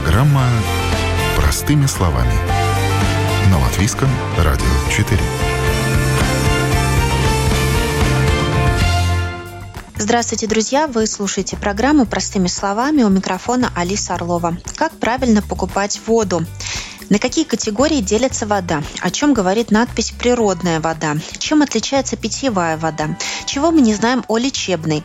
Программа «Простыми словами». На Латвийском радио 4. Здравствуйте, друзья! Вы слушаете программу «Простыми словами» у микрофона Алиса Орлова. Как правильно покупать воду? На какие категории делится вода? О чем говорит надпись «природная вода»? Чем отличается питьевая вода? Чего мы не знаем о лечебной?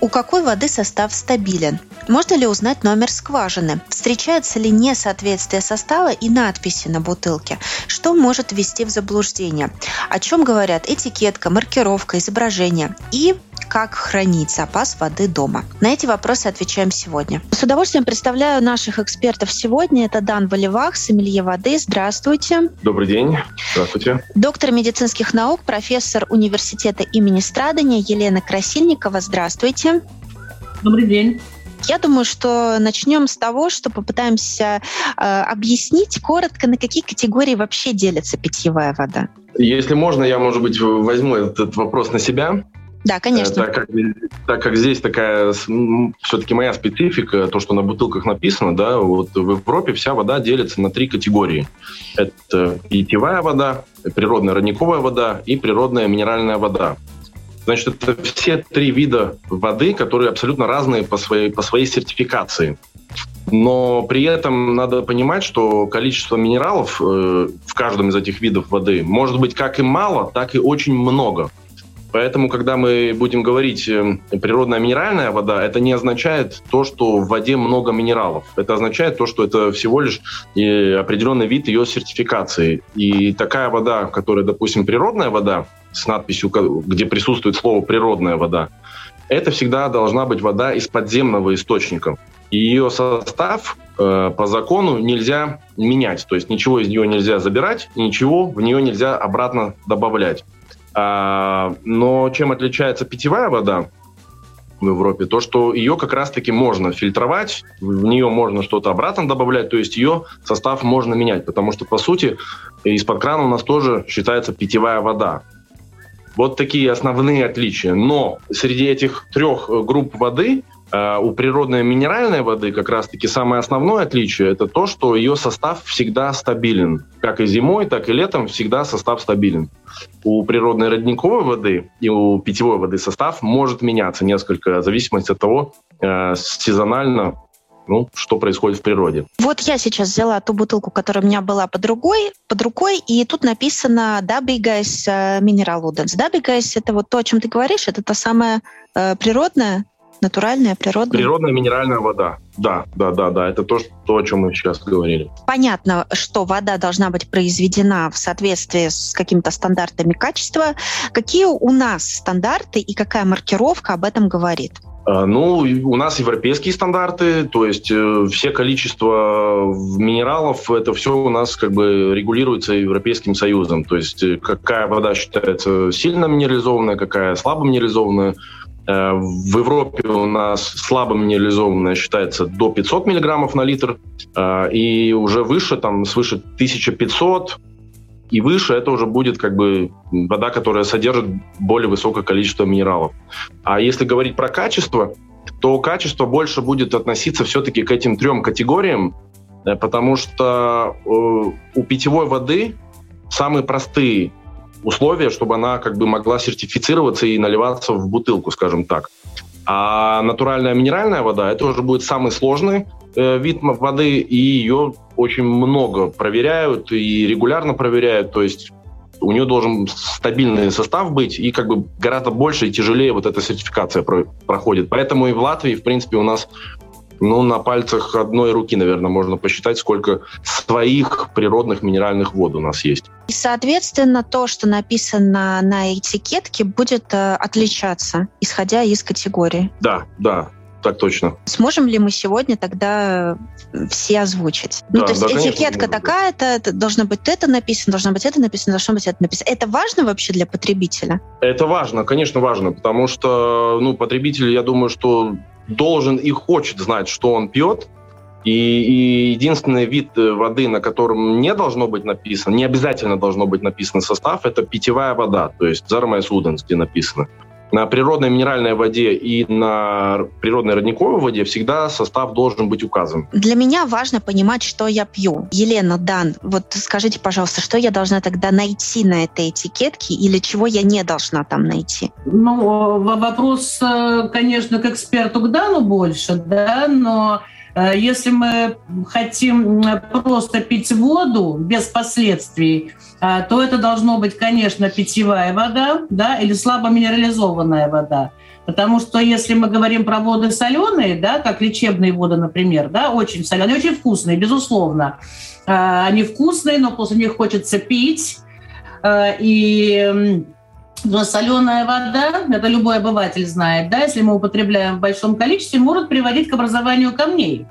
У какой воды состав стабилен? Можно ли узнать номер скважины? Встречается ли несоответствие состава и надписи на бутылке? Что может ввести в заблуждение? О чем говорят этикетка, маркировка, изображение? И как хранить запас воды дома? На эти вопросы отвечаем сегодня. С удовольствием представляю наших экспертов сегодня. Это Дан Валивах, сомелье воды. Здравствуйте. Добрый день. Здравствуйте. Доктор медицинских наук, профессор университета имени Страдания Елена Красильникова. Здравствуйте. Добрый день. Я думаю, что начнем с того, что попытаемся э, объяснить коротко, на какие категории вообще делится питьевая вода. Если можно, я, может быть, возьму этот вопрос на себя. Да, конечно. Так как, так как здесь такая все-таки моя специфика, то, что на бутылках написано, да, вот в Европе вся вода делится на три категории. Это питьевая вода, природная родниковая вода и природная минеральная вода. Значит, это все три вида воды, которые абсолютно разные по своей, по своей сертификации. Но при этом надо понимать, что количество минералов э, в каждом из этих видов воды может быть как и мало, так и очень много. Поэтому, когда мы будем говорить э, природная минеральная вода, это не означает то, что в воде много минералов. Это означает то, что это всего лишь э, определенный вид ее сертификации. И такая вода, которая, допустим, природная вода, с надписью, где присутствует слово «природная вода», это всегда должна быть вода из подземного источника. И ее состав э, по закону нельзя менять. То есть ничего из нее нельзя забирать, ничего в нее нельзя обратно добавлять. А, но чем отличается питьевая вода в Европе? То, что ее как раз-таки можно фильтровать, в нее можно что-то обратно добавлять, то есть ее состав можно менять, потому что, по сути, из-под крана у нас тоже считается питьевая вода. Вот такие основные отличия. Но среди этих трех групп воды у природной минеральной воды как раз-таки самое основное отличие это то, что ее состав всегда стабилен. Как и зимой, так и летом всегда состав стабилен. У природной родниковой воды и у питьевой воды состав может меняться несколько, в зависимости от того, э, сезонально ну, что происходит в природе. Вот я сейчас взяла ту бутылку, которая у меня была под рукой, под рукой и тут написано Dabigais Mineral Udens. Dabigais — это вот то, о чем ты говоришь, это та самая э, природная Натуральная, природная? Природная минеральная вода. Да, да, да, да. Это то, то, о чем мы сейчас говорили. Понятно, что вода должна быть произведена в соответствии с какими-то стандартами качества. Какие у нас стандарты и какая маркировка об этом говорит? А, ну, у нас европейские стандарты, то есть э, все количество минералов, это все у нас как бы регулируется Европейским Союзом. То есть э, какая вода считается сильно минерализованная, какая слабо минерализованная. Э, в Европе у нас слабо минерализованная считается до 500 миллиграммов на литр, э, и уже выше, там свыше 1500 и выше, это уже будет как бы вода, которая содержит более высокое количество минералов. А если говорить про качество, то качество больше будет относиться все-таки к этим трем категориям, э, потому что у питьевой воды самые простые условия, чтобы она как бы могла сертифицироваться и наливаться в бутылку, скажем так. А натуральная минеральная вода это уже будет самый сложный э, вид воды, и ее очень много проверяют и регулярно проверяют. То есть у нее должен стабильный состав быть, и как бы гораздо больше и тяжелее вот эта сертификация про проходит. Поэтому и в Латвии, в принципе, у нас ну, на пальцах одной руки, наверное, можно посчитать, сколько своих природных минеральных вод у нас есть. И, соответственно, то, что написано на этикетке, будет э, отличаться, исходя из категории. Да, да, так точно. Сможем ли мы сегодня тогда все озвучить? Ну, да, ну, то есть да, этикетка такая-то, должно быть это написано, должно быть это написано, должно быть это написано. Это важно вообще для потребителя? Это важно, конечно, важно, потому что, ну, потребитель, я думаю, что должен и хочет знать, что он пьет, и, и единственный вид э, воды, на котором не должно быть написано, не обязательно должно быть написано состав, это питьевая вода, то есть Зармайс Уденс, где написано. На природной минеральной воде и на природной родниковой воде всегда состав должен быть указан. Для меня важно понимать, что я пью. Елена, Дан, вот скажите, пожалуйста, что я должна тогда найти на этой этикетке или чего я не должна там найти? Ну, вопрос, э, конечно, к эксперту к Дану больше, да, но Э, если мы хотим просто пить воду без последствий, то это должно быть, конечно, питьевая вода да, или слабо минерализованная вода. Потому что если мы говорим про воды соленые, да, как лечебные воды, например, да, очень соленые, очень вкусные, безусловно. Э, они вкусные, но после них хочется пить. И но соленая вода, это любой обыватель знает, да, если мы употребляем в большом количестве, может приводить к образованию камней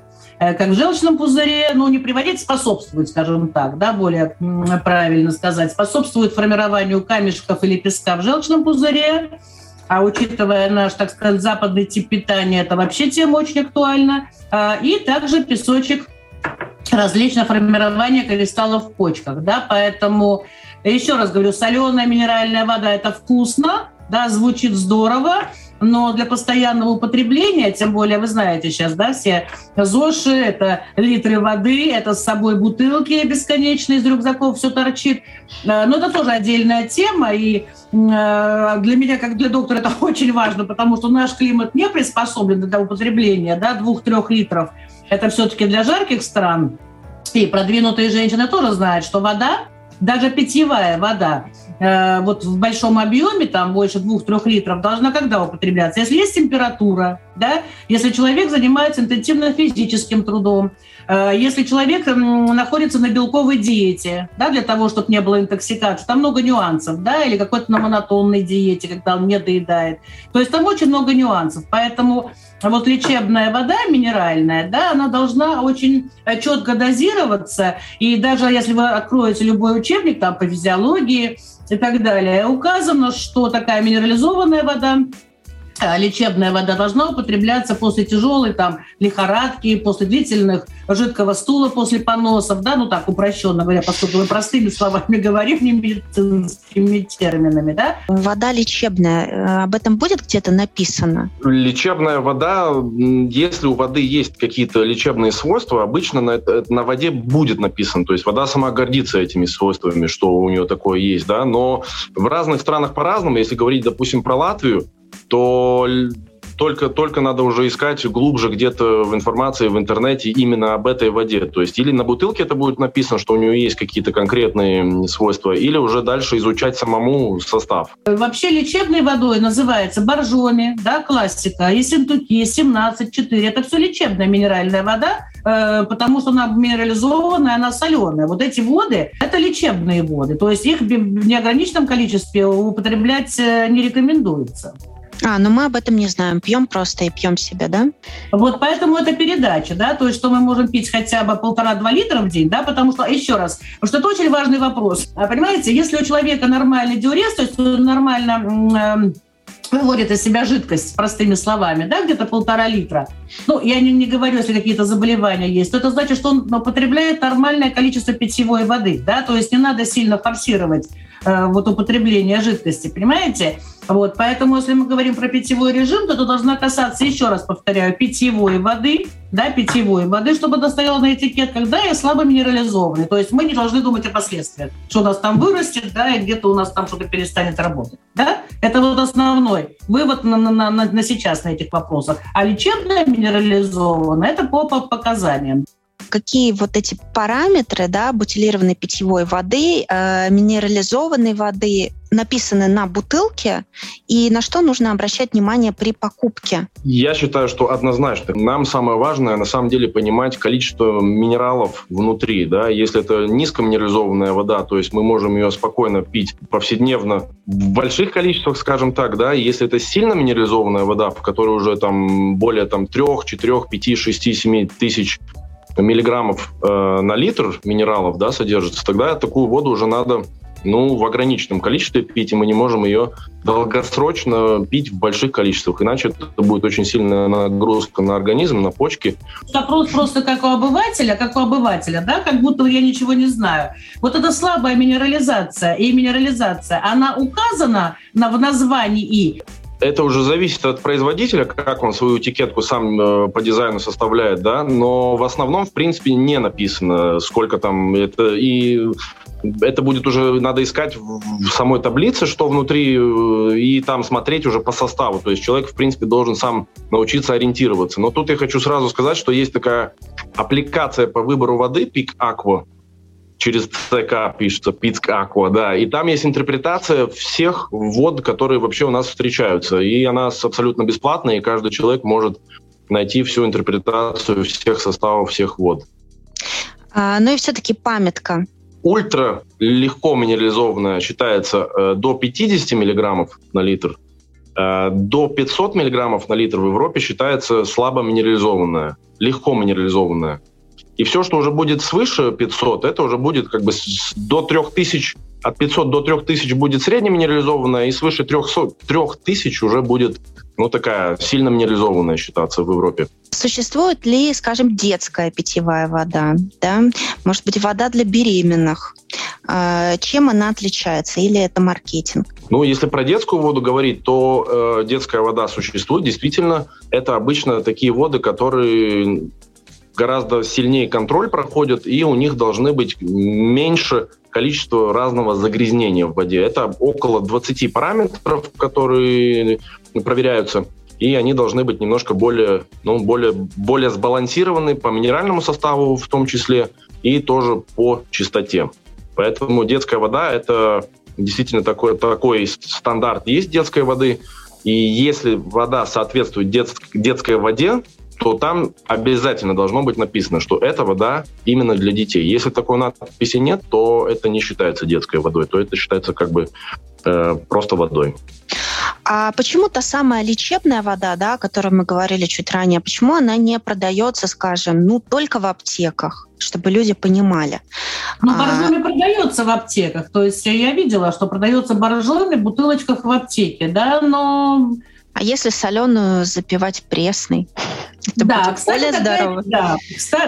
как в желчном пузыре, ну, не приводить, способствует, скажем так, да, более правильно сказать, способствует формированию камешков или песка в желчном пузыре, а учитывая наш, так сказать, западный тип питания, это вообще тема очень актуальна, а, и также песочек различного формирования кристаллов в почках, да, поэтому еще раз говорю, соленая минеральная вода – это вкусно, да, звучит здорово, но для постоянного употребления, тем более вы знаете сейчас, да, все ЗОШи, это литры воды, это с собой бутылки бесконечные из рюкзаков, все торчит. Э, но это тоже отдельная тема, и э, для меня, как для доктора, это очень важно, потому что наш климат не приспособлен для употребления, да, двух-трех литров. Это все-таки для жарких стран. И продвинутые женщины тоже знают, что вода даже питьевая вода э, вот в большом объеме, там больше 2-3 литров, должна когда употребляться? Если есть температура, да? если человек занимается интенсивно физическим трудом, э, если человек находится на белковой диете, да, для того, чтобы не было интоксикации, там много нюансов, да, или какой-то на монотонной диете, когда он не доедает. То есть там очень много нюансов. Поэтому вот лечебная вода минеральная, да, она должна очень э, четко дозироваться. И даже если вы откроете любой учебник там по физиологии и так далее, указано, что такая минерализованная вода лечебная вода должна употребляться после тяжелой там лихорадки, после длительных жидкого стула, после поносов, да, ну так упрощенно говоря, поскольку мы простыми словами говорим, не медицинскими терминами, да. Вода лечебная, э, об этом будет где-то написано? Лечебная вода, если у воды есть какие-то лечебные свойства, обычно на, на воде будет написано, то есть вода сама гордится этими свойствами, что у нее такое есть, да, но в разных странах по-разному, если говорить, допустим, про Латвию, то только, только надо уже искать глубже где-то в информации в интернете именно об этой воде. То есть или на бутылке это будет написано, что у нее есть какие-то конкретные свойства, или уже дальше изучать самому состав. Вообще лечебной водой называется боржоми, да, классика, и синтуки, 17-4. Это все лечебная минеральная вода, э, потому что она минерализованная, она соленая. Вот эти воды – это лечебные воды, то есть их в неограниченном количестве употреблять э, не рекомендуется. А, но мы об этом не знаем. Пьем просто и пьем себе, да? Вот поэтому это передача, да, то есть что мы можем пить хотя бы полтора-два литра в день, да, потому что, еще раз, потому что это очень важный вопрос. А, понимаете, если у человека нормальный диурез, то есть нормально э, выводит из себя жидкость, простыми словами, да, где-то полтора литра. Ну, я не, не говорю, если какие-то заболевания есть, то это значит, что он употребляет нормальное количество питьевой воды, да, то есть не надо сильно форсировать э, вот употребление жидкости, понимаете? Вот, поэтому, если мы говорим про питьевой режим, то это должна касаться, еще раз повторяю, питьевой воды, да, питьевой воды, чтобы она стояла на этикетках, да, и слабо минерализованной. То есть мы не должны думать о последствиях, что у нас там вырастет, да, и где-то у нас там что-то перестанет работать. Да? Это вот основной вывод на, на, на, на сейчас на этих вопросах. А лечебная минерализованная – это по, по показаниям какие вот эти параметры да, бутилированной питьевой воды, э, минерализованной воды написаны на бутылке и на что нужно обращать внимание при покупке? Я считаю, что однозначно. Нам самое важное на самом деле понимать количество минералов внутри. Да? Если это низкоминерализованная вода, то есть мы можем ее спокойно пить повседневно в больших количествах, скажем так. Да? Если это сильно минерализованная вода, в которой уже там более там, 3, 4, 5, 6, 7 тысяч миллиграммов э, на литр минералов да, содержится, тогда такую воду уже надо ну, в ограниченном количестве пить, и мы не можем ее долгосрочно пить в больших количествах, иначе это будет очень сильная нагрузка на организм, на почки. Вопрос просто как у обывателя, как у обывателя, да, как будто я ничего не знаю. Вот эта слабая минерализация и минерализация, она указана на, в названии это уже зависит от производителя, как он свою этикетку сам э, по дизайну составляет, да, но в основном, в принципе, не написано, сколько там это, и это будет уже, надо искать в самой таблице, что внутри, э, и там смотреть уже по составу, то есть человек, в принципе, должен сам научиться ориентироваться. Но тут я хочу сразу сказать, что есть такая аппликация по выбору воды, Peak Aqua, через ЦК пишется Пицк Аква, да, и там есть интерпретация всех вод, которые вообще у нас встречаются, и она абсолютно бесплатная, и каждый человек может найти всю интерпретацию всех составов всех вод. А, ну и все-таки памятка. Ультра легко минерализованная считается э, до 50 миллиграммов на литр, э, до 500 миллиграммов на литр в Европе считается слабо минерализованная, легко минерализованная. И все, что уже будет свыше 500, это уже будет как бы до 3000, от 500 до 3000 будет среднеминерализованная, и свыше 300, 3000 уже будет ну, такая сильно минерализованная считаться в Европе. Существует ли, скажем, детская питьевая вода? Да? Может быть, вода для беременных? А, чем она отличается? Или это маркетинг? Ну, если про детскую воду говорить, то э, детская вода существует. Действительно, это обычно такие воды, которые гораздо сильнее контроль проходят, и у них должны быть меньше количество разного загрязнения в воде. Это около 20 параметров, которые проверяются, и они должны быть немножко более, ну, более, более сбалансированы по минеральному составу в том числе, и тоже по чистоте. Поэтому детская вода – это действительно такой, такой стандарт есть детской воды, и если вода соответствует детской воде, то там обязательно должно быть написано, что эта вода именно для детей. Если такой надписи нет, то это не считается детской водой, то это считается как бы э, просто водой. А почему та самая лечебная вода, да, о которой мы говорили чуть ранее, почему она не продается, скажем, ну, только в аптеках, чтобы люди понимали? Ну, боржоми а... продается в аптеках. То есть я видела, что продается боржоми в бутылочках в аптеке, да, но... А если соленую запивать пресной? Это да, кстати, более здорово. Да.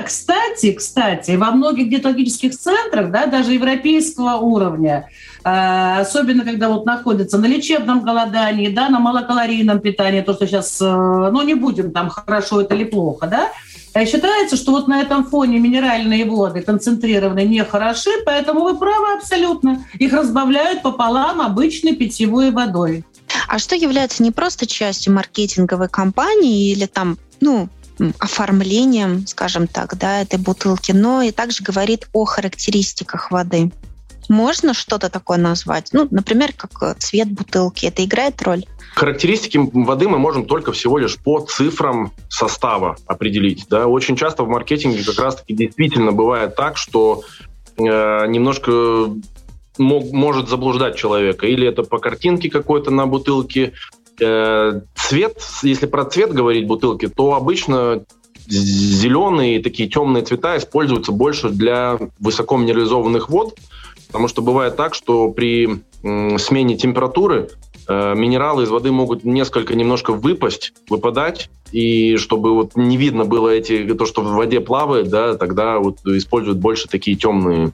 Кстати, кстати, во многих диетологических центрах, да, даже европейского уровня, э, особенно когда вот находятся на лечебном голодании, да, на малокалорийном питании, то, что сейчас, э, ну, не будем там хорошо это или плохо, да, э, Считается, что вот на этом фоне минеральные воды концентрированные не хороши, поэтому вы правы абсолютно. Их разбавляют пополам обычной питьевой водой. А что является не просто частью маркетинговой кампании или там ну, оформлением, скажем так, да, этой бутылки, но и также говорит о характеристиках воды. Можно что-то такое назвать? Ну, например, как цвет бутылки. Это играет роль? Характеристики воды мы можем только всего лишь по цифрам состава определить. Да? Очень часто в маркетинге как раз-таки действительно бывает так, что э, немножко мог, может заблуждать человека. Или это по картинке какой-то на бутылке, Э, цвет, если про цвет говорить бутылки, то обычно зеленые такие темные цвета используются больше для высоко минерализованных вод, потому что бывает так, что при смене температуры э, минералы из воды могут несколько немножко выпасть, выпадать, и чтобы вот не видно было эти, то, что в воде плавает, да, тогда вот используют больше такие темные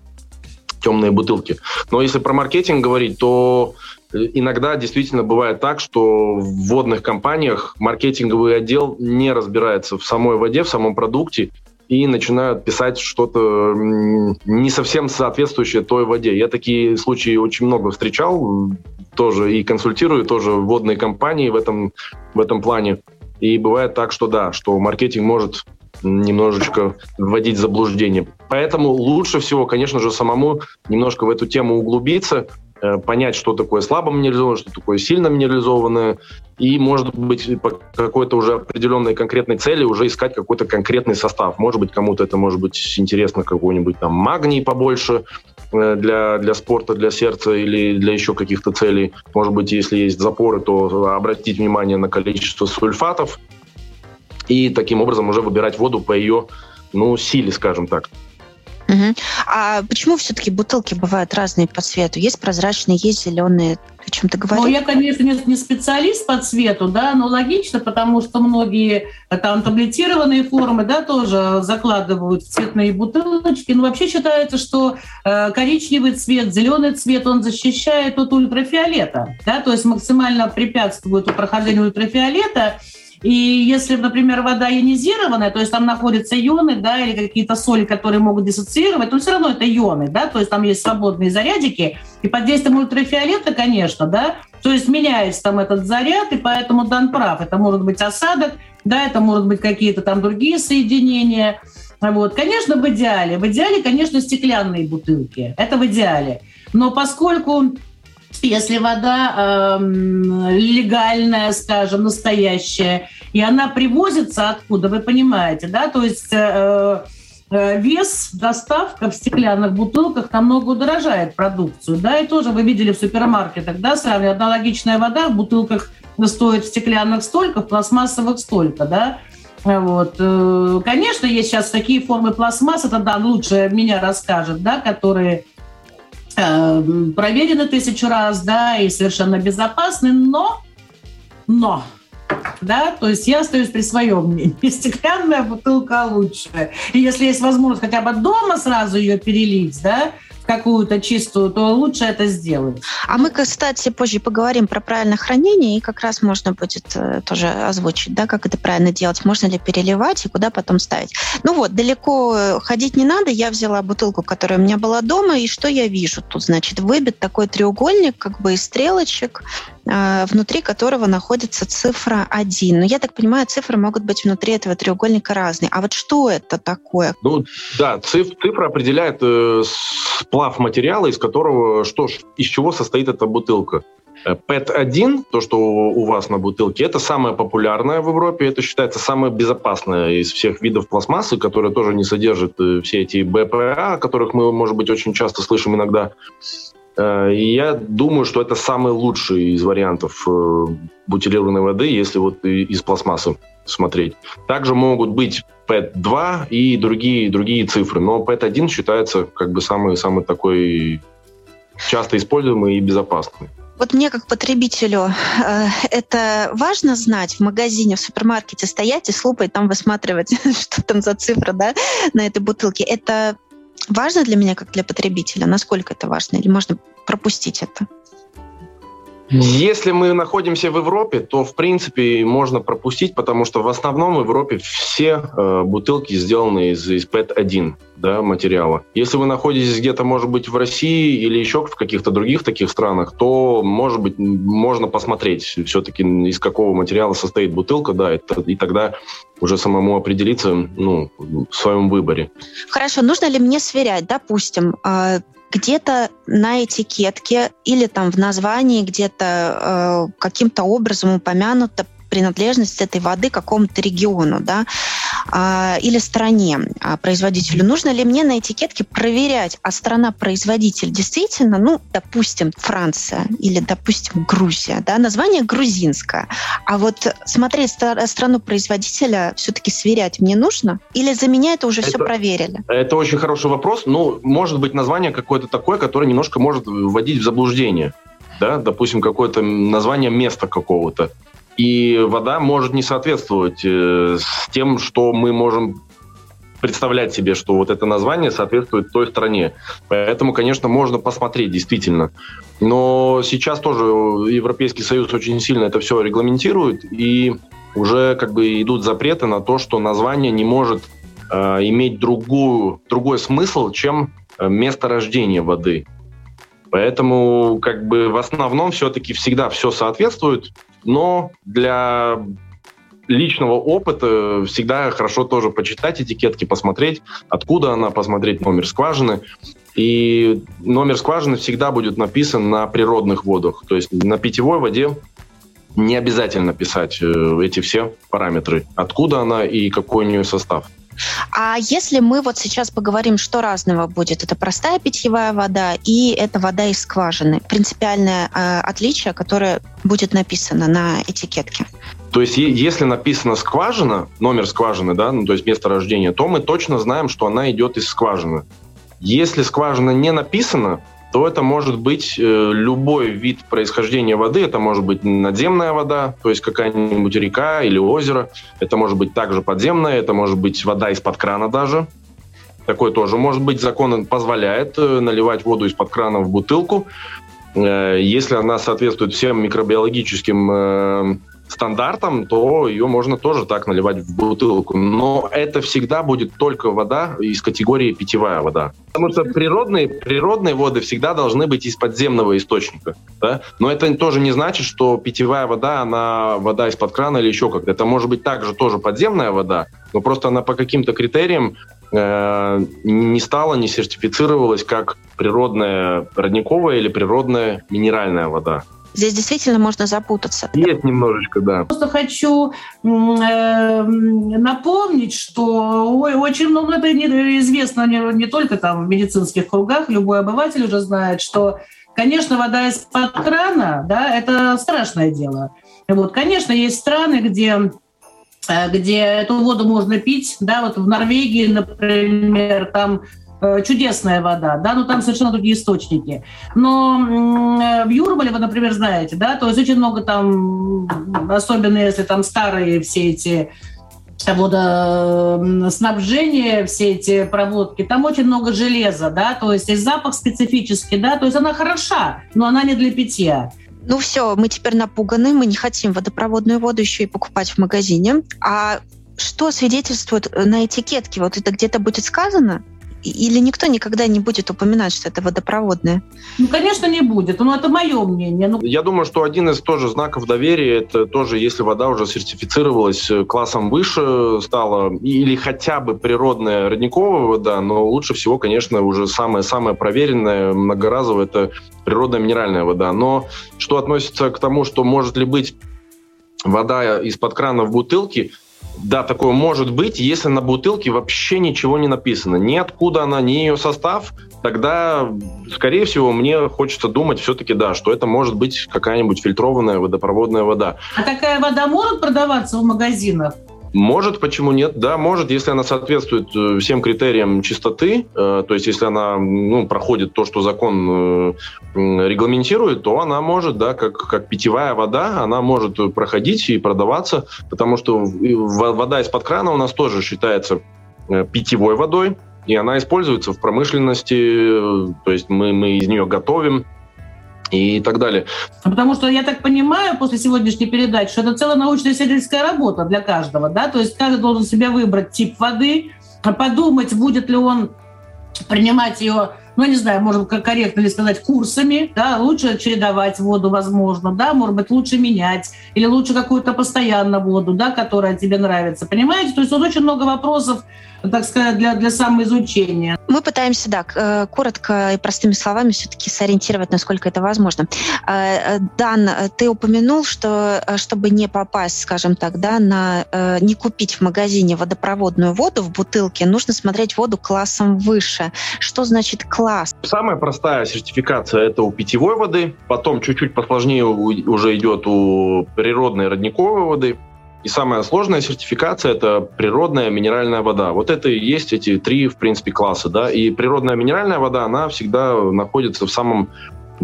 темные бутылки. Но если про маркетинг говорить, то Иногда действительно бывает так, что в водных компаниях маркетинговый отдел не разбирается в самой воде, в самом продукте, и начинают писать что-то не совсем соответствующее той воде. Я такие случаи очень много встречал, тоже и консультирую, тоже водные компании в этом, в этом плане. И бывает так, что да, что маркетинг может немножечко вводить заблуждение. Поэтому лучше всего, конечно же, самому немножко в эту тему углубиться, Э, понять, что такое слабо минерализованное, что такое сильно минерализованное, и, может быть, по какой-то уже определенной конкретной цели уже искать какой-то конкретный состав. Может быть, кому-то это может быть интересно какой-нибудь там магний побольше э, для, для спорта, для сердца или для еще каких-то целей. Может быть, если есть запоры, то обратить внимание на количество сульфатов и таким образом уже выбирать воду по ее ну, силе, скажем так. Угу. А почему все-таки бутылки бывают разные по цвету? Есть прозрачные, есть зеленые. о чем-то говорит? Ну, я, конечно, не, не специалист по цвету, да, но логично, потому что многие э, там таблетированные формы, да, тоже закладывают в цветные бутылочки. Но вообще считается, что э, коричневый цвет, зеленый цвет, он защищает от ультрафиолета, да, то есть максимально препятствует прохождению ультрафиолета. И если, например, вода ионизированная, то есть там находятся ионы, да, или какие-то соли, которые могут диссоциировать, то все равно это ионы, да, то есть там есть свободные зарядики, и под действием ультрафиолета, конечно, да, то есть меняется там этот заряд, и поэтому Дан прав, это может быть осадок, да, это может быть какие-то там другие соединения, вот. Конечно, в идеале, в идеале, конечно, стеклянные бутылки, это в идеале, но поскольку если вода э, легальная, скажем, настоящая, и она привозится откуда, вы понимаете, да, то есть э, э, вес, доставка в стеклянных бутылках намного удорожает продукцию, да, и тоже вы видели в супермаркетах, да, сравнивая аналогичная вода в бутылках стоит в стеклянных столько, в пластмассовых столько, да, вот. Э, конечно, есть сейчас такие формы пластмасс, это да, лучше меня расскажет, да, которые Э, проверены тысячу раз, да, и совершенно безопасны, но, но, да, то есть я остаюсь при своем мнении. Стеклянная бутылка лучше. И если есть возможность хотя бы дома сразу ее перелить, да, какую-то чистую, то лучше это сделать. А мы, кстати, позже поговорим про правильное хранение, и как раз можно будет э, тоже озвучить, да, как это правильно делать, можно ли переливать и куда потом ставить. Ну вот, далеко ходить не надо, я взяла бутылку, которая у меня была дома, и что я вижу? Тут, значит, выбит такой треугольник, как бы из стрелочек, э, внутри которого находится цифра 1. Но я так понимаю, цифры могут быть внутри этого треугольника разные. А вот что это такое? Ну да, циф, цифра определяет э, сплав материала, из которого, что, из чего состоит эта бутылка. PET-1, э, то, что у вас на бутылке, это самое популярное в Европе, это считается самое безопасное из всех видов пластмассы, которая тоже не содержит э, все эти БПА, о которых мы, может быть, очень часто слышим иногда. Э, и я думаю, что это самый лучший из вариантов бутилированной воды, если вот из пластмассы смотреть. Также могут быть PET-2 и другие, другие цифры, но PET-1 считается как бы самый, самый такой часто используемый и безопасный. Вот мне как потребителю э, это важно знать в магазине, в супермаркете стоять и с лупой там высматривать, что там за цифра да, на этой бутылке. Это важно для меня как для потребителя? Насколько это важно? Или можно пропустить это? Если мы находимся в Европе, то в принципе можно пропустить, потому что в основном в Европе все э, бутылки сделаны из, из PET-1 да, материала. Если вы находитесь где-то, может быть, в России или еще в каких-то других таких странах, то, может быть, можно посмотреть все-таки, из какого материала состоит бутылка, да, это, и тогда уже самому определиться ну, в своем выборе. Хорошо, нужно ли мне сверять, допустим, а, где-то на этикетке или там в названии где-то э, каким-то образом упомянуто принадлежность этой воды какому-то региону, да, а, или стране а, производителю. Нужно ли мне на этикетке проверять, а страна-производитель действительно, ну, допустим, Франция или, допустим, Грузия, да, название грузинское, а вот смотреть страну производителя все-таки сверять мне нужно? Или за меня это уже это, все проверили? Это очень хороший вопрос. Ну, может быть, название какое-то такое, которое немножко может вводить в заблуждение да, допустим, какое-то название места какого-то и вода может не соответствовать э, с тем, что мы можем представлять себе, что вот это название соответствует той стране. Поэтому, конечно, можно посмотреть действительно. Но сейчас тоже Европейский Союз очень сильно это все регламентирует, и уже как бы идут запреты на то, что название не может э, иметь другую, другой смысл, чем э, место рождения воды. Поэтому как бы в основном все-таки всегда все соответствует но для личного опыта всегда хорошо тоже почитать этикетки, посмотреть, откуда она, посмотреть номер скважины. И номер скважины всегда будет написан на природных водах. То есть на питьевой воде не обязательно писать э, эти все параметры, откуда она и какой у нее состав. А если мы вот сейчас поговорим, что разного будет? Это простая питьевая вода и это вода из скважины. Принципиальное э, отличие, которое будет написано на этикетке. То есть, если написано скважина, номер скважины, да, ну, то есть место рождения, то мы точно знаем, что она идет из скважины. Если скважина не написана, то это может быть э, любой вид происхождения воды. Это может быть надземная вода, то есть какая-нибудь река или озеро. Это может быть также подземная, это может быть вода из-под крана даже. Такое тоже может быть. Закон позволяет э, наливать воду из-под крана в бутылку, э, если она соответствует всем микробиологическим стандартам, то ее можно тоже так наливать в бутылку. Но это всегда будет только вода из категории питьевая вода. Потому что природные, природные воды всегда должны быть из подземного источника. Да? Но это тоже не значит, что питьевая вода, она вода из-под крана или еще как-то. Это может быть также тоже подземная вода, но просто она по каким-то критериям э, не стала, не сертифицировалась как природная родниковая или природная минеральная вода. Здесь действительно можно запутаться. Есть немножечко, да. Просто хочу э, напомнить, что ой, очень много это известно не, не только там в медицинских кругах, любой обыватель уже знает, что Конечно, вода из-под крана, да, это страшное дело. Вот, конечно, есть страны, где э, где эту воду можно пить, да, вот в Норвегии, например, там чудесная вода, да, но там совершенно другие источники. Но в Юрмале, вы, например, знаете, да, то есть очень много там, особенно если там старые все эти водоснабжение, все эти проводки, там очень много железа, да, то есть есть запах специфический, да, то есть она хороша, но она не для питья. Ну все, мы теперь напуганы, мы не хотим водопроводную воду еще и покупать в магазине. А что свидетельствует на этикетке? Вот это где-то будет сказано? Или никто никогда не будет упоминать, что это водопроводное? Ну, конечно, не будет. Но это мое мнение. Ну... Я думаю, что один из тоже знаков доверия, это тоже, если вода уже сертифицировалась э, классом выше стала, или хотя бы природная родниковая вода, но лучше всего, конечно, уже самая-самая проверенная, многоразовая, это природная минеральная вода. Но что относится к тому, что может ли быть вода из-под крана в бутылке, да, такое может быть, если на бутылке вообще ничего не написано. Ни откуда она, ни ее состав, тогда, скорее всего, мне хочется думать все-таки, да, что это может быть какая-нибудь фильтрованная водопроводная вода. А такая вода может продаваться в магазинах? Может, почему нет? Да, может, если она соответствует э, всем критериям чистоты, э, то есть если она ну, проходит то, что закон э, регламентирует, то она может, да, как, как питьевая вода, она может проходить и продаваться, потому что вода из-под крана у нас тоже считается питьевой водой, и она используется в промышленности, то есть мы, мы из нее готовим, и так далее. А потому что я так понимаю после сегодняшней передачи, что это целая научно-исследовательская работа для каждого, да, то есть каждый должен себе выбрать тип воды, подумать, будет ли он принимать ее ну, не знаю, как корректно ли сказать, курсами, да, лучше чередовать воду, возможно, да, может быть, лучше менять, или лучше какую-то постоянно воду, да, которая тебе нравится, понимаете? То есть вот очень много вопросов, так сказать, для, для самоизучения. Мы пытаемся, да, э, коротко и простыми словами все-таки сориентировать, насколько это возможно. Э, э, Дан, ты упомянул, что чтобы не попасть, скажем так, да, на не купить в магазине водопроводную воду в бутылке, нужно смотреть воду классом выше. Что значит класс? Самая простая сертификация это у питьевой воды, потом чуть-чуть посложнее уже идет у природной родниковой воды, и самая сложная сертификация – это природная минеральная вода. Вот это и есть эти три, в принципе, класса. Да? И природная минеральная вода, она всегда находится в самом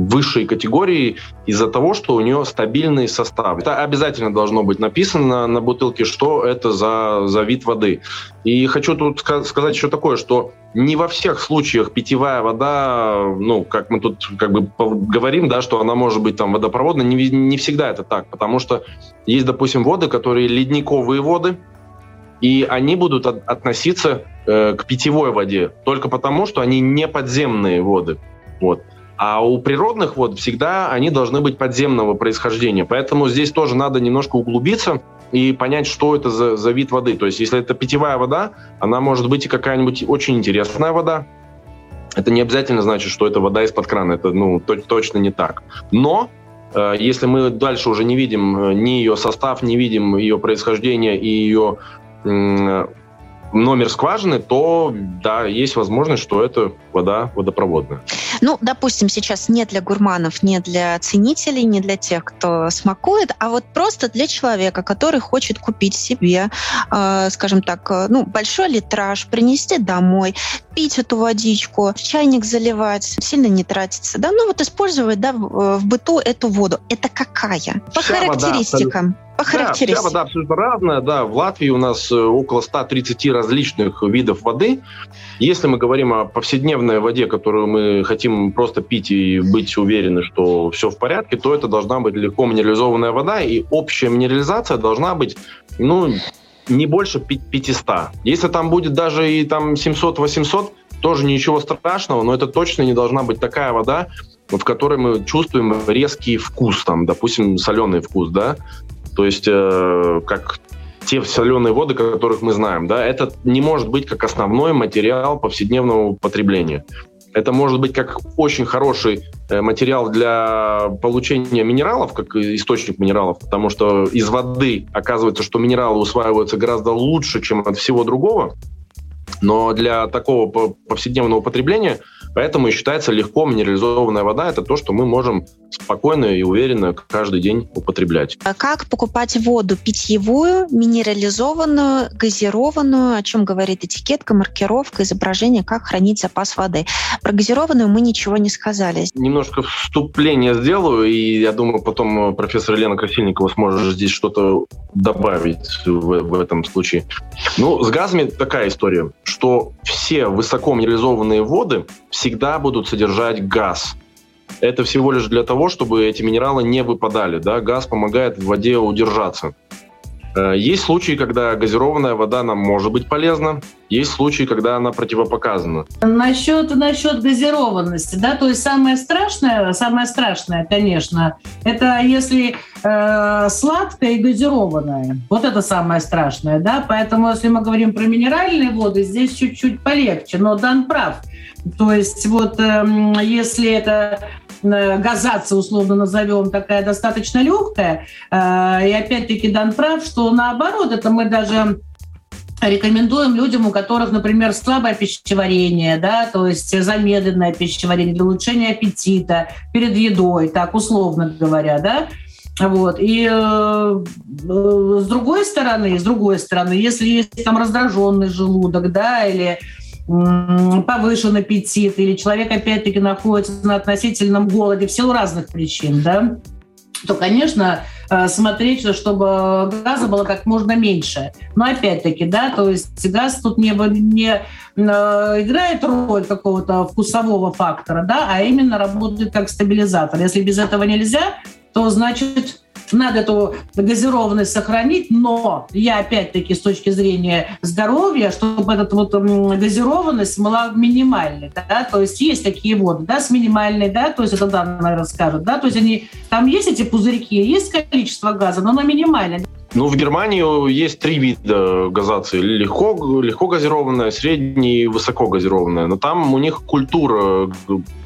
высшей категории из-за того, что у нее стабильный состав. Это обязательно должно быть написано на бутылке, что это за, за вид воды. И хочу тут сказать еще такое, что не во всех случаях питьевая вода, ну, как мы тут как бы говорим, да, что она может быть там водопроводной, не, не всегда это так, потому что есть, допустим, воды, которые ледниковые воды, и они будут от, относиться э, к питьевой воде только потому, что они не подземные воды. Вот. А у природных вод всегда они должны быть подземного происхождения. Поэтому здесь тоже надо немножко углубиться и понять, что это за, за вид воды. То есть, если это питьевая вода, она может быть и какая-нибудь очень интересная вода. Это не обязательно значит, что это вода из-под крана. Это ну, то, точно не так. Но э, если мы дальше уже не видим э, ни ее состав, не видим ее происхождение и ее номер скважины, то да, есть возможность, что это вода водопроводная. Ну, допустим, сейчас не для гурманов, не для ценителей, не для тех, кто смакует, а вот просто для человека, который хочет купить себе, э, скажем так, э, ну, большой литраж, принести домой, пить эту водичку, в чайник заливать, сильно не тратиться, да, ну вот использовать, да, в, в быту эту воду. Это какая? По Вся характеристикам. Вода, по характеристикам. Да, вся вода абсолютно разная. Да, в Латвии у нас э, около 130 различных видов воды. Если мы говорим о повседневной воде, которую мы хотим просто пить и быть уверены, что все в порядке, то это должна быть легко минерализованная вода, и общая минерализация должна быть, ну, не больше 500. Если там будет даже и там 700-800, тоже ничего страшного, но это точно не должна быть такая вода, в которой мы чувствуем резкий вкус, там, допустим, соленый вкус, да, то есть, э, как те соленые воды, которых мы знаем, да, это не может быть как основной материал повседневного потребления. Это может быть как очень хороший э, материал для получения минералов, как источник минералов, потому что из воды оказывается, что минералы усваиваются гораздо лучше, чем от всего другого. Но для такого повседневного потребления – Поэтому и считается легко минерализованная вода – это то, что мы можем спокойно и уверенно каждый день употреблять. А как покупать воду питьевую, минерализованную, газированную, о чем говорит этикетка, маркировка, изображение, как хранить запас воды. Про газированную мы ничего не сказали. Немножко вступление сделаю, и я думаю, потом профессор Елена Красильникова сможет здесь что-то добавить в, в этом случае. Ну, с газами такая история, что все высоко минерализованные воды всегда будут содержать газ. Это всего лишь для того, чтобы эти минералы не выпадали. Да? Газ помогает в воде удержаться. Э, есть случаи, когда газированная вода нам может быть полезна, есть случаи, когда она противопоказана. Насчет, насчет газированности, да, то есть самое страшное, самое страшное, конечно, это если э, сладкое и газированное. Вот это самое страшное, да, поэтому если мы говорим про минеральные воды, здесь чуть-чуть полегче, но Дан прав. То есть вот э, если это газация, условно назовем, такая достаточно легкая. Э, и опять-таки Дан прав, что наоборот, это мы даже рекомендуем людям, у которых, например, слабое пищеварение, да, то есть замедленное пищеварение для улучшения аппетита перед едой, так условно говоря, да, вот. И э, с другой стороны, с другой стороны, если есть там раздраженный желудок, да, или повышен аппетит, или человек опять-таки находится на относительном голоде в силу разных причин, да, то, конечно, э, смотреть, чтобы газа было как можно меньше. Но опять-таки, да, то есть газ тут не, не э, играет роль какого-то вкусового фактора, да, а именно работает как стабилизатор. Если без этого нельзя, то значит надо эту газированность сохранить, но я опять-таки с точки зрения здоровья, чтобы эта вот газированность была минимальной, да, то есть есть такие воды, да, с минимальной, да, то есть это да, наверное, скажут, да, то есть они, там есть эти пузырьки, есть количество газа, но оно минимальное. Ну, в Германии есть три вида газации. Легко, легко газированная, средняя и высоко газированная. Но там у них культура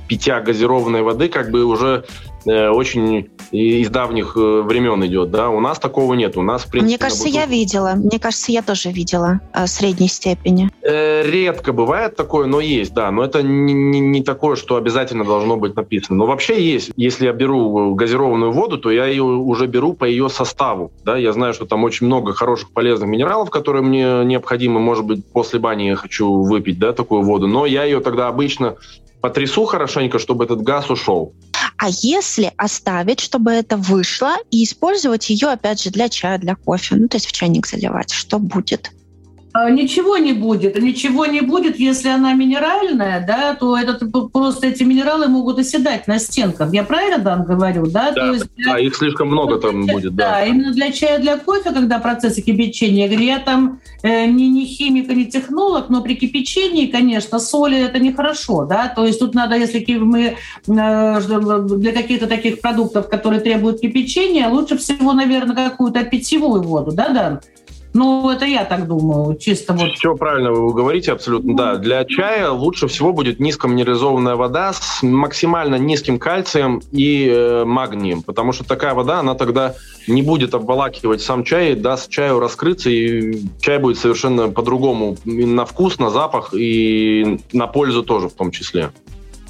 питья газированной воды как бы уже Э, очень из давних э, времен идет, да. У нас такого нет. У нас, в принципе, Мне кажется, бутылке... я видела. Мне кажется, я тоже видела э, средней степени. Э, редко бывает такое, но есть, да. Но это не, не, не такое, что обязательно должно быть написано. Но вообще есть. Если я беру газированную воду, то я ее уже беру по ее составу. Да? Я знаю, что там очень много хороших полезных минералов, которые мне необходимы. Может быть, после бани я хочу выпить да, такую воду. Но я ее тогда обычно потрясу хорошенько, чтобы этот газ ушел. А если оставить, чтобы это вышло, и использовать ее, опять же, для чая, для кофе, ну, то есть в чайник заливать, что будет? А, ничего не будет. Ничего не будет, если она минеральная, да, то этот, просто эти минералы могут оседать на стенках. Я правильно, Дан, говорю, да? Да, то есть для, да их слишком много там для, будет, да. Да, именно для чая, для кофе, когда процессы кипячения. Я говорю, я там э, не, не химик не технолог, но при кипячении, конечно, соли это нехорошо, да, то есть тут надо, если мы э, для каких-то таких продуктов, которые требуют кипячения, лучше всего, наверное, какую-то питьевую воду, да, Дан? Ну, это я так думаю, чисто вот. Все правильно вы говорите, абсолютно, да. Для чая лучше всего будет низкоминерализованная вода с максимально низким кальцием и э, магнием, потому что такая вода, она тогда не будет обволакивать сам чай, даст чаю раскрыться, и чай будет совершенно по-другому на вкус, на запах и на пользу тоже в том числе.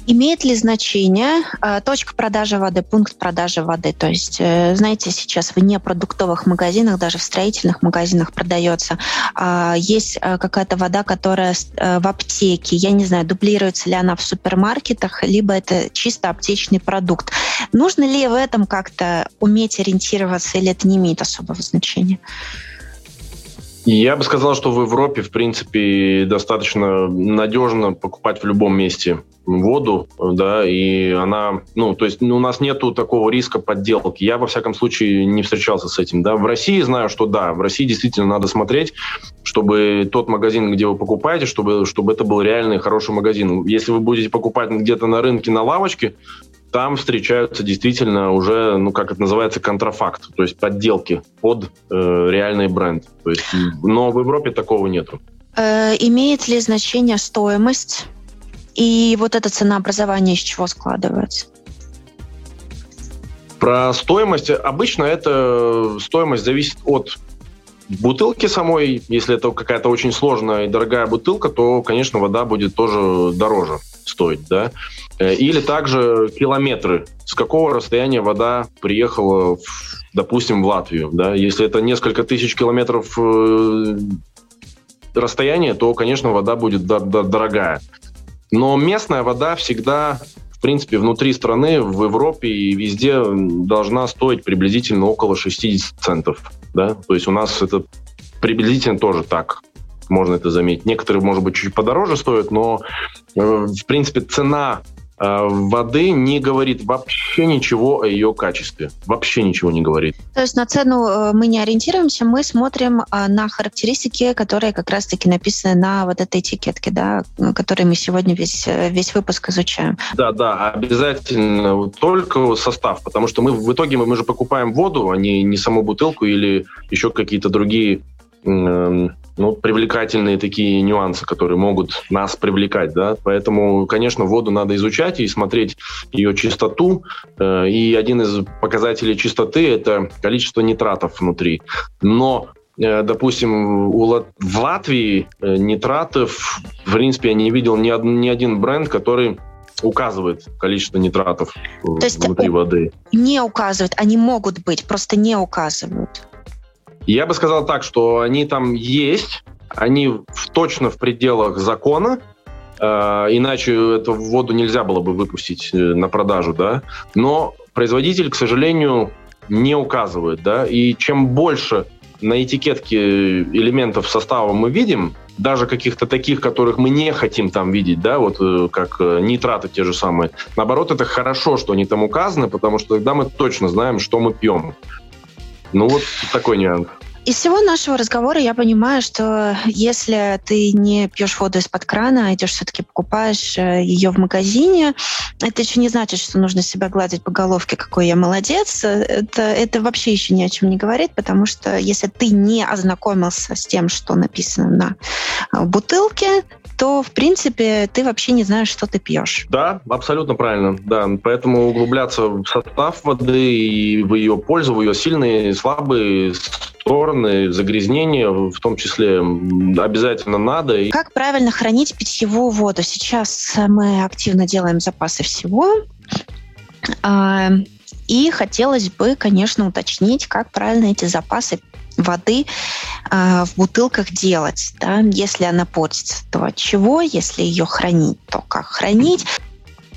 Имеет ли значение э, точка продажи воды, пункт продажи воды? То есть, э, знаете, сейчас в непродуктовых магазинах, даже в строительных магазинах продается, э, есть э, какая-то вода, которая в аптеке, я не знаю, дублируется ли она в супермаркетах, либо это чисто аптечный продукт. Нужно ли в этом как-то уметь ориентироваться, или это не имеет особого значения? Я бы сказал, что в Европе, в принципе, достаточно надежно покупать в любом месте воду, да, и она, ну, то есть ну, у нас нету такого риска подделки. Я, во всяком случае, не встречался с этим, да. В России знаю, что да, в России действительно надо смотреть, чтобы тот магазин, где вы покупаете, чтобы, чтобы это был реальный хороший магазин. Если вы будете покупать где-то на рынке, на лавочке, там встречаются действительно уже, ну, как это называется, контрафакт, то есть подделки под э, реальный бренд. То есть, но в Европе такого нету. Э, имеет ли значение стоимость и вот это ценообразование из чего складывается? Про стоимость. Обычно это стоимость зависит от бутылки самой. Если это какая-то очень сложная и дорогая бутылка, то, конечно, вода будет тоже дороже стоить, да. Э, или также километры. С какого расстояния вода приехала, в, допустим, в Латвию, да. Если это несколько тысяч километров э, расстояние, то, конечно, вода будет дорогая. Но местная вода всегда, в принципе, внутри страны, в Европе и везде должна стоить приблизительно около 60 центов. Да? То есть у нас это приблизительно тоже так можно это заметить. Некоторые, может быть, чуть подороже стоят, но, э, в принципе, цена воды не говорит вообще ничего о ее качестве. Вообще ничего не говорит. То есть на цену э, мы не ориентируемся, мы смотрим на характеристики, которые как раз-таки написаны на вот этой этикетке, да, которые мы сегодня весь, весь выпуск изучаем. Да, да, обязательно только состав, потому что мы в итоге мы, мы же покупаем воду, а не, не саму бутылку или еще какие-то другие ну, привлекательные такие нюансы, которые могут нас привлекать, да, поэтому, конечно, воду надо изучать и смотреть ее чистоту, э, и один из показателей чистоты – это количество нитратов внутри, но э, допустим, у, в Латвии э, нитратов, в принципе, я не видел ни, од, ни один бренд, который указывает количество нитратов То есть внутри воды. Не указывают, они могут быть, просто не указывают. Я бы сказал так, что они там есть, они в, точно в пределах закона, э, иначе эту воду нельзя было бы выпустить э, на продажу, да. Но производитель, к сожалению, не указывает, да. И чем больше на этикетке элементов состава мы видим, даже каких-то таких, которых мы не хотим там видеть, да, вот э, как э, нитраты те же самые. Наоборот, это хорошо, что они там указаны, потому что тогда мы точно знаем, что мы пьем. Ну вот такой нюанс. Из всего нашего разговора я понимаю, что если ты не пьешь воду из-под крана, а идешь все-таки покупаешь э, ее в магазине, это еще не значит, что нужно себя гладить по головке, какой я молодец. Это, это вообще еще ни о чем не говорит, потому что если ты не ознакомился с тем, что написано на э, бутылке, то, в принципе, ты вообще не знаешь, что ты пьешь. Да, абсолютно правильно. Да, поэтому углубляться в состав воды и в ее пользу, в ее сильные, слабые стороны, загрязнения, в том числе, обязательно надо. Как правильно хранить питьевую воду? Сейчас мы активно делаем запасы всего. А, и хотелось бы, конечно, уточнить, как правильно эти запасы воды э, в бутылках делать. Да? Если она портится, то от чего? Если ее хранить, то как хранить?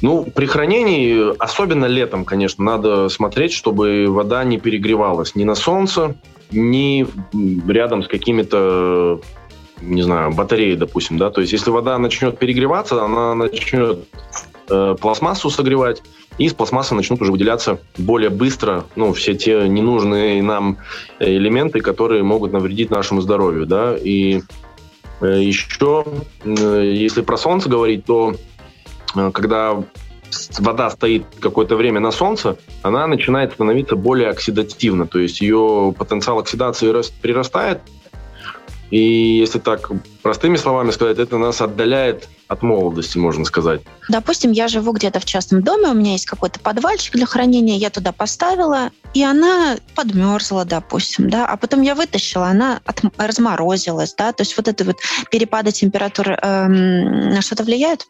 Ну, при хранении, особенно летом, конечно, надо смотреть, чтобы вода не перегревалась ни на солнце, ни рядом с какими-то не знаю, батареей, допустим, да, то есть если вода начнет перегреваться, она начнет э, пластмассу согревать, и из пластмассы начнут уже выделяться более быстро ну, все те ненужные нам элементы, которые могут навредить нашему здоровью. Да? И э, еще, э, если про солнце говорить, то э, когда вода стоит какое-то время на солнце, она начинает становиться более оксидативна, то есть ее потенциал оксидации прирастает, и если так простыми словами сказать, это нас отдаляет от молодости, можно сказать. Допустим, я живу где-то в частном доме, у меня есть какой-то подвальчик для хранения, я туда поставила, и она подмерзла, допустим, да, а потом я вытащила, она от, разморозилась, да, то есть вот это вот перепады температуры эм, на что-то влияет?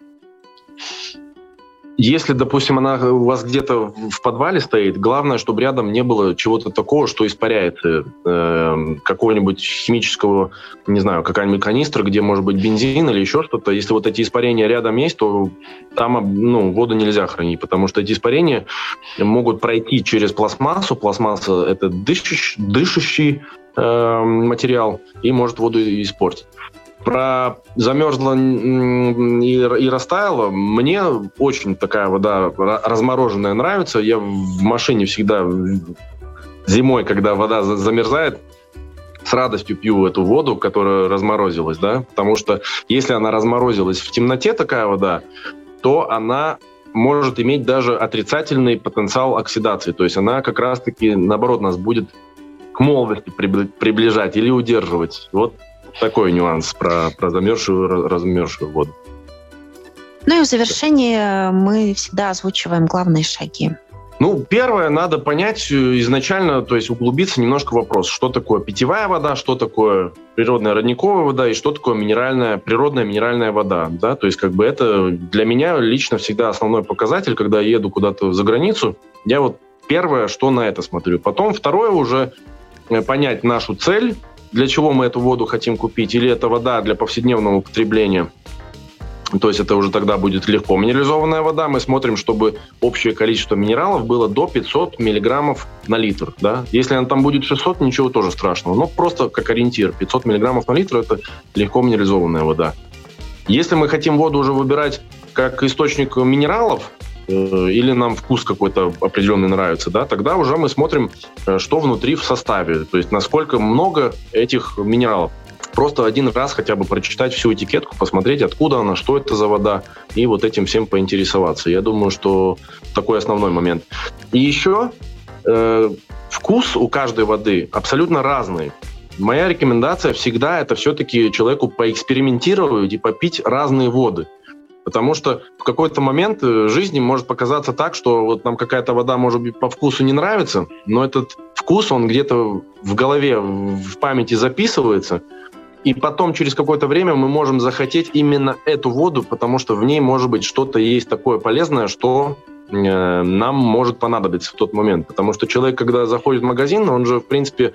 Если, допустим, она у вас где-то в подвале стоит, главное, чтобы рядом не было чего-то такого, что испаряется. Э, какого-нибудь химического, не знаю, какая-нибудь канистра, где может быть бензин или еще что-то. Если вот эти испарения рядом есть, то там ну, воду нельзя хранить, потому что эти испарения могут пройти через пластмассу. Пластмасса – это дышащий, дышащий э, материал и может воду испортить про замерзло и, и растаяло, мне очень такая вода размороженная нравится. Я в машине всегда зимой, когда вода замерзает, с радостью пью эту воду, которая разморозилась, да, потому что если она разморозилась в темноте, такая вода, то она может иметь даже отрицательный потенциал оксидации, то есть она как раз-таки, наоборот, нас будет к молодости приближать или удерживать. Вот такой нюанс про, про замерзшую, размерзшую воду. Ну и в завершении мы всегда озвучиваем главные шаги. Ну, первое, надо понять э, изначально, то есть углубиться немножко в вопрос, что такое питьевая вода, что такое природная родниковая вода и что такое минеральная, природная минеральная вода. Да? То есть как бы это для меня лично всегда основной показатель, когда я еду куда-то за границу. Я вот первое, что на это смотрю. Потом второе уже э, понять нашу цель, для чего мы эту воду хотим купить, или это вода для повседневного употребления. То есть это уже тогда будет легко минерализованная вода. Мы смотрим, чтобы общее количество минералов было до 500 миллиграммов на литр. Да? Если она там будет 600, ничего тоже страшного. Но просто как ориентир. 500 миллиграммов на литр – это легко минерализованная вода. Если мы хотим воду уже выбирать как источник минералов, или нам вкус какой-то определенный нравится, да, тогда уже мы смотрим, э, что внутри в составе, то есть насколько много этих минералов. Просто один раз хотя бы прочитать всю этикетку, посмотреть, откуда она, что это за вода, и вот этим всем поинтересоваться. Я думаю, что такой основной момент. И еще э, вкус у каждой воды абсолютно разный. Моя рекомендация всегда это все-таки человеку поэкспериментировать и попить разные воды. Потому что в какой-то момент э, жизни может показаться так, что вот нам какая-то вода, может быть, по вкусу не нравится, но этот вкус, он где-то в голове, в памяти записывается, и потом через какое-то время мы можем захотеть именно эту воду, потому что в ней, может быть, что-то есть такое полезное, что э, нам может понадобиться в тот момент. Потому что человек, когда заходит в магазин, он же, в принципе,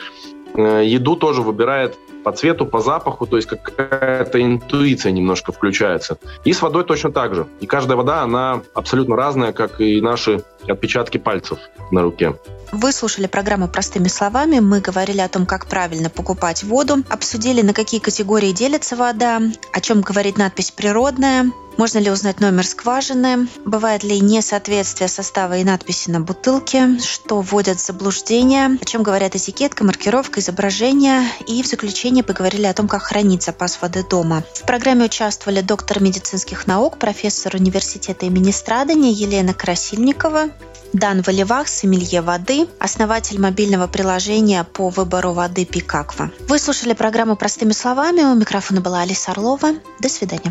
э, еду тоже выбирает по цвету, по запаху, то есть какая-то интуиция немножко включается. И с водой точно так же. И каждая вода, она абсолютно разная, как и наши отпечатки пальцев на руке. Вы слушали программу «Простыми словами». Мы говорили о том, как правильно покупать воду, обсудили, на какие категории делится вода, о чем говорит надпись «природная», можно ли узнать номер скважины? Бывает ли несоответствие состава и надписи на бутылке? Что вводят в заблуждение? О чем говорят этикетка, маркировка, изображение? И в заключение поговорили о том, как хранить запас воды дома. В программе участвовали доктор медицинских наук, профессор университета имени Страдания Елена Красильникова, Дан Валивах, сомелье воды, основатель мобильного приложения по выбору воды Пикаква. Вы слушали программу «Простыми словами». У микрофона была Алиса Орлова. До свидания.